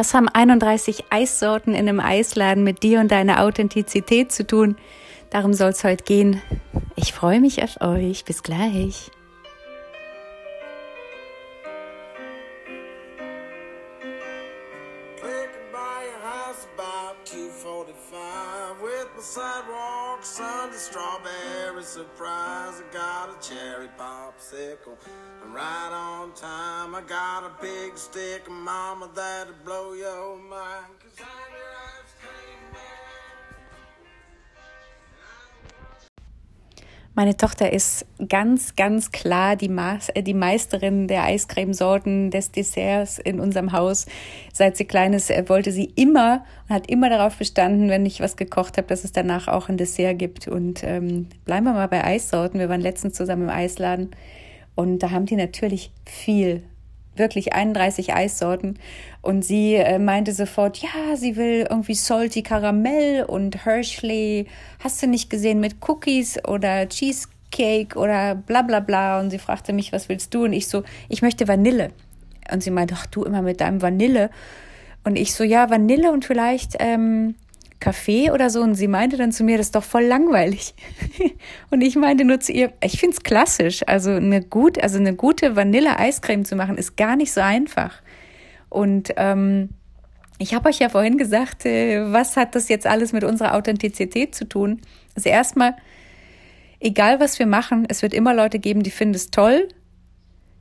Was haben 31 Eissorten in einem Eisladen mit dir und deiner Authentizität zu tun? Darum soll es heute gehen. Ich freue mich auf euch. Bis gleich. Got a big stick, mama, that'll blow your mind. Cause I'm your ice cream Meine Tochter ist ganz, ganz klar die, Ma äh, die Meisterin der Eiscremesorten, des Desserts in unserem Haus. Seit sie klein ist, äh, wollte sie immer und hat immer darauf bestanden, wenn ich was gekocht habe, dass es danach auch ein Dessert gibt. Und ähm, bleiben wir mal bei Eissorten. Wir waren letztens zusammen im Eisladen und da haben die natürlich viel wirklich 31 Eissorten. Und sie äh, meinte sofort, ja, sie will irgendwie Salty Karamell und Hershey, hast du nicht gesehen, mit Cookies oder Cheesecake oder bla bla bla. Und sie fragte mich, was willst du? Und ich so, ich möchte Vanille. Und sie meinte, ach du immer mit deinem Vanille. Und ich so, ja, Vanille und vielleicht ähm, Kaffee oder so und sie meinte dann zu mir, das ist doch voll langweilig. und ich meinte nur zu ihr, ich finde es klassisch. Also eine gut, also eine gute Vanille-Eiscreme zu machen, ist gar nicht so einfach. Und ähm, ich habe euch ja vorhin gesagt, äh, was hat das jetzt alles mit unserer Authentizität zu tun? Also erstmal, egal was wir machen, es wird immer Leute geben, die finden es toll.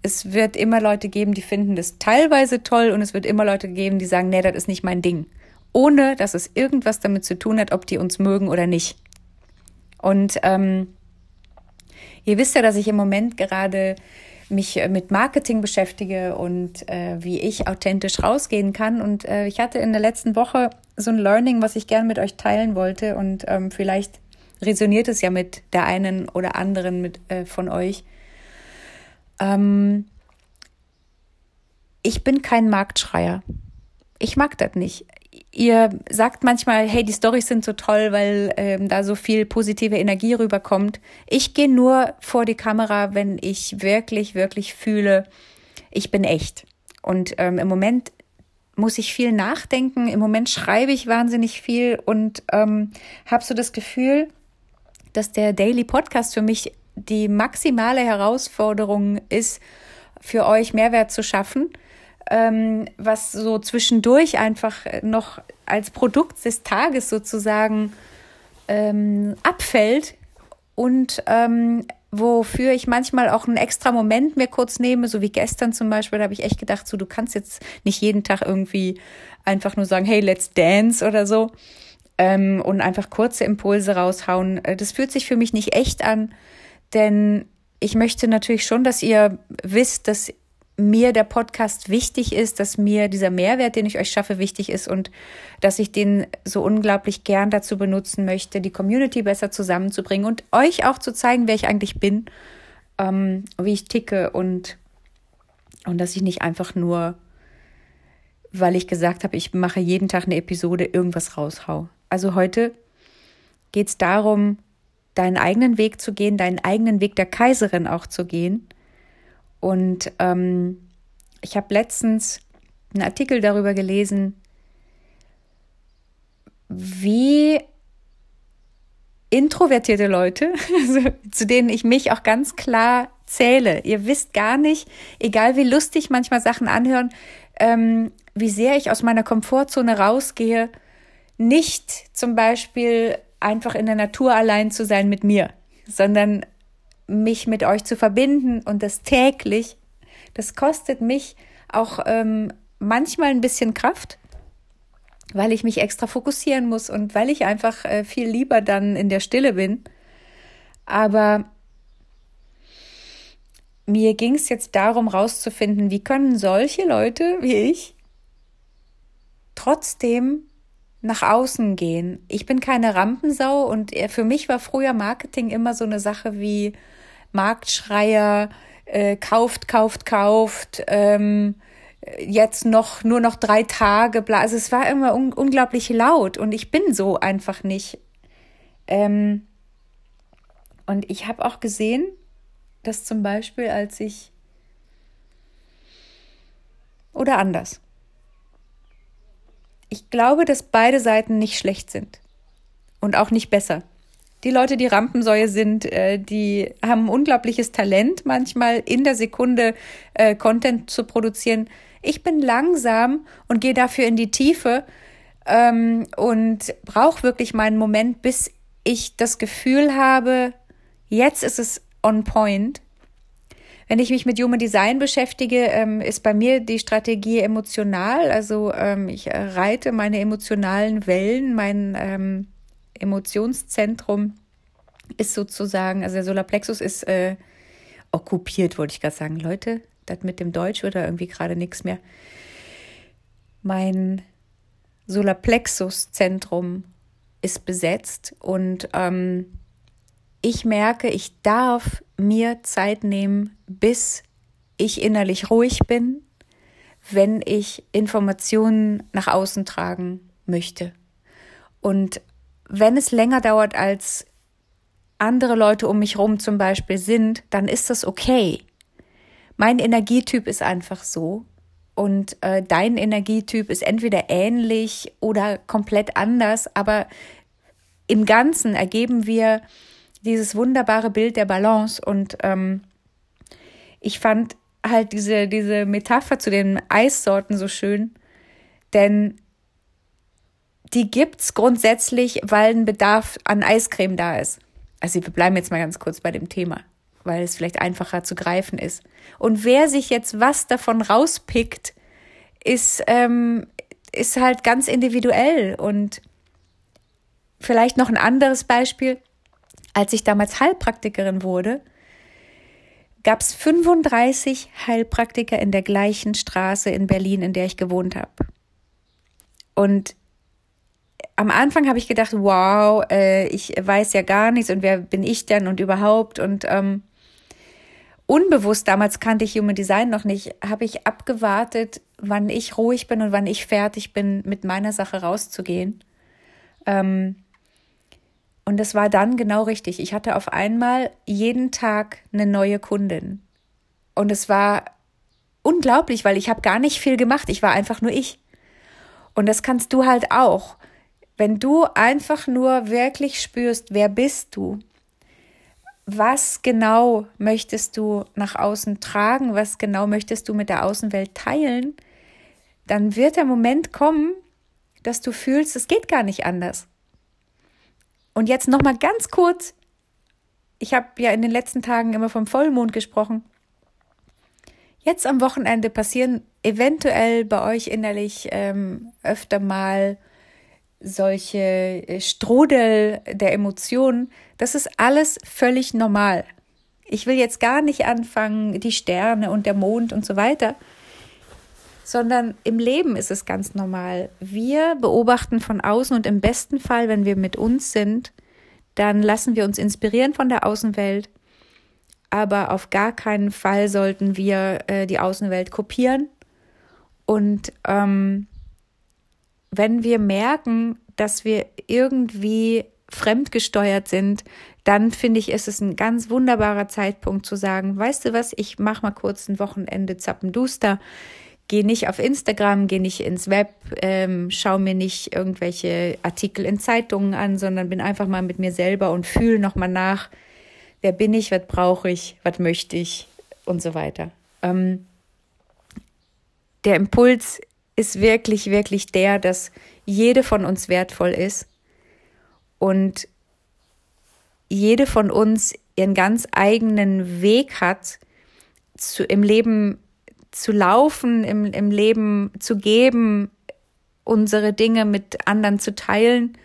Es wird immer Leute geben, die finden es teilweise toll und es wird immer Leute geben, die sagen, nee, das ist nicht mein Ding ohne dass es irgendwas damit zu tun hat, ob die uns mögen oder nicht. Und ähm, ihr wisst ja, dass ich im Moment gerade mich äh, mit Marketing beschäftige und äh, wie ich authentisch rausgehen kann. Und äh, ich hatte in der letzten Woche so ein Learning, was ich gerne mit euch teilen wollte. Und ähm, vielleicht resoniert es ja mit der einen oder anderen mit, äh, von euch. Ähm, ich bin kein Marktschreier. Ich mag das nicht ihr sagt manchmal, hey, die Storys sind so toll, weil ähm, da so viel positive Energie rüberkommt. Ich gehe nur vor die Kamera, wenn ich wirklich, wirklich fühle, ich bin echt. Und ähm, im Moment muss ich viel nachdenken. Im Moment schreibe ich wahnsinnig viel und ähm, habe so das Gefühl, dass der Daily Podcast für mich die maximale Herausforderung ist, für euch Mehrwert zu schaffen ähm, was so zwischendurch einfach noch als Produkt des Tages sozusagen ähm, abfällt und ähm, wofür ich manchmal auch einen extra Moment mir kurz nehme, so wie gestern zum Beispiel, da habe ich echt gedacht, so du kannst jetzt nicht jeden Tag irgendwie einfach nur sagen, hey, let's dance oder so ähm, und einfach kurze Impulse raushauen. Äh, das fühlt sich für mich nicht echt an, denn ich möchte natürlich schon, dass ihr wisst, dass mir der Podcast wichtig ist, dass mir dieser Mehrwert, den ich euch schaffe, wichtig ist und dass ich den so unglaublich gern dazu benutzen möchte, die Community besser zusammenzubringen und euch auch zu zeigen, wer ich eigentlich bin, ähm, wie ich ticke und, und dass ich nicht einfach nur, weil ich gesagt habe, ich mache jeden Tag eine Episode, irgendwas raushau. Also heute geht es darum, deinen eigenen Weg zu gehen, deinen eigenen Weg der Kaiserin auch zu gehen und ähm, ich habe letztens einen Artikel darüber gelesen, wie introvertierte Leute, also zu denen ich mich auch ganz klar zähle. Ihr wisst gar nicht, egal wie lustig manchmal Sachen anhören, ähm, wie sehr ich aus meiner Komfortzone rausgehe, nicht zum Beispiel einfach in der Natur allein zu sein mit mir, sondern mich mit euch zu verbinden und das täglich, das kostet mich auch ähm, manchmal ein bisschen Kraft, weil ich mich extra fokussieren muss und weil ich einfach äh, viel lieber dann in der Stille bin. Aber mir ging es jetzt darum, rauszufinden, wie können solche Leute wie ich trotzdem nach außen gehen. Ich bin keine Rampensau und für mich war früher Marketing immer so eine Sache wie, Marktschreier, äh, kauft, kauft, kauft, ähm, jetzt noch nur noch drei Tage, bla. Also es war immer un unglaublich laut und ich bin so einfach nicht. Ähm, und ich habe auch gesehen, dass zum Beispiel, als ich oder anders. ich glaube, dass beide Seiten nicht schlecht sind und auch nicht besser. Die Leute, die Rampensäue sind, äh, die haben unglaubliches Talent, manchmal in der Sekunde äh, Content zu produzieren. Ich bin langsam und gehe dafür in die Tiefe ähm, und brauche wirklich meinen Moment, bis ich das Gefühl habe, jetzt ist es on point. Wenn ich mich mit Human Design beschäftige, ähm, ist bei mir die Strategie emotional. Also ähm, ich reite meine emotionalen Wellen, mein ähm, Emotionszentrum ist sozusagen, also der Solarplexus ist äh, okkupiert, wollte ich gerade sagen. Leute, das mit dem Deutsch wird da irgendwie gerade nichts mehr. Mein Solarplexus-Zentrum ist besetzt und ähm, ich merke, ich darf mir Zeit nehmen, bis ich innerlich ruhig bin, wenn ich Informationen nach außen tragen möchte. Und wenn es länger dauert, als andere Leute um mich herum zum Beispiel sind, dann ist das okay. Mein Energietyp ist einfach so. Und äh, dein Energietyp ist entweder ähnlich oder komplett anders, aber im Ganzen ergeben wir dieses wunderbare Bild der Balance. Und ähm, ich fand halt diese, diese Metapher zu den Eissorten so schön, denn die gibt's grundsätzlich, weil ein Bedarf an Eiscreme da ist. Also wir bleiben jetzt mal ganz kurz bei dem Thema, weil es vielleicht einfacher zu greifen ist. Und wer sich jetzt was davon rauspickt, ist, ähm, ist halt ganz individuell. Und vielleicht noch ein anderes Beispiel. Als ich damals Heilpraktikerin wurde, gab es 35 Heilpraktiker in der gleichen Straße in Berlin, in der ich gewohnt habe. Und am Anfang habe ich gedacht, wow, äh, ich weiß ja gar nichts und wer bin ich denn und überhaupt und ähm, unbewusst, damals kannte ich Human Design noch nicht, habe ich abgewartet, wann ich ruhig bin und wann ich fertig bin, mit meiner Sache rauszugehen. Ähm, und das war dann genau richtig. Ich hatte auf einmal jeden Tag eine neue Kundin. Und es war unglaublich, weil ich habe gar nicht viel gemacht. Ich war einfach nur ich. Und das kannst du halt auch. Wenn du einfach nur wirklich spürst, wer bist du? Was genau möchtest du nach außen tragen? Was genau möchtest du mit der Außenwelt teilen? Dann wird der Moment kommen, dass du fühlst, es geht gar nicht anders. Und jetzt noch mal ganz kurz. Ich habe ja in den letzten Tagen immer vom Vollmond gesprochen. Jetzt am Wochenende passieren eventuell bei euch innerlich ähm, öfter mal solche äh, Strudel der Emotionen, das ist alles völlig normal. Ich will jetzt gar nicht anfangen, die Sterne und der Mond und so weiter, sondern im Leben ist es ganz normal. Wir beobachten von außen und im besten Fall, wenn wir mit uns sind, dann lassen wir uns inspirieren von der Außenwelt. Aber auf gar keinen Fall sollten wir äh, die Außenwelt kopieren. Und ähm, wenn wir merken, dass wir irgendwie fremdgesteuert sind, dann finde ich, ist es ein ganz wunderbarer Zeitpunkt zu sagen, weißt du was, ich mache mal kurz ein Wochenende zappenduster, gehe nicht auf Instagram, gehe nicht ins Web, ähm, schaue mir nicht irgendwelche Artikel in Zeitungen an, sondern bin einfach mal mit mir selber und fühle nochmal nach, wer bin ich, was brauche ich, was möchte ich und so weiter. Ähm, der Impuls ist wirklich, wirklich der, dass jede von uns wertvoll ist und jede von uns ihren ganz eigenen Weg hat, zu, im Leben zu laufen, im, im Leben zu geben, unsere Dinge mit anderen zu teilen.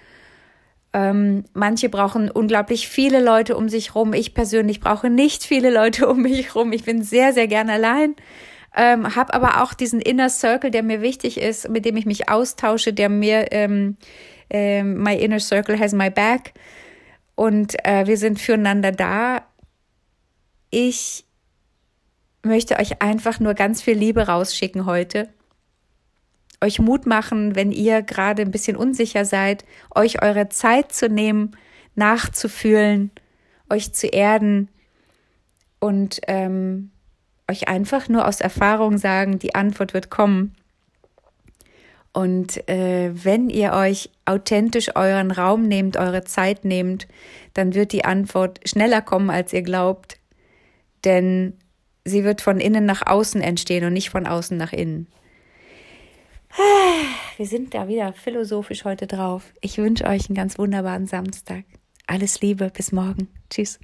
Ähm, manche brauchen unglaublich viele Leute um sich rum. Ich persönlich brauche nicht viele Leute um mich rum. Ich bin sehr, sehr gern allein ähm, habe aber auch diesen Inner Circle, der mir wichtig ist, mit dem ich mich austausche, der mir, ähm, äh, my inner circle has my back und äh, wir sind füreinander da. Ich möchte euch einfach nur ganz viel Liebe rausschicken heute. Euch Mut machen, wenn ihr gerade ein bisschen unsicher seid, euch eure Zeit zu nehmen, nachzufühlen, euch zu erden und ähm, euch einfach nur aus Erfahrung sagen, die Antwort wird kommen. Und äh, wenn ihr euch authentisch euren Raum nehmt, eure Zeit nehmt, dann wird die Antwort schneller kommen, als ihr glaubt. Denn sie wird von innen nach außen entstehen und nicht von außen nach innen. Wir sind da wieder philosophisch heute drauf. Ich wünsche euch einen ganz wunderbaren Samstag. Alles Liebe, bis morgen. Tschüss.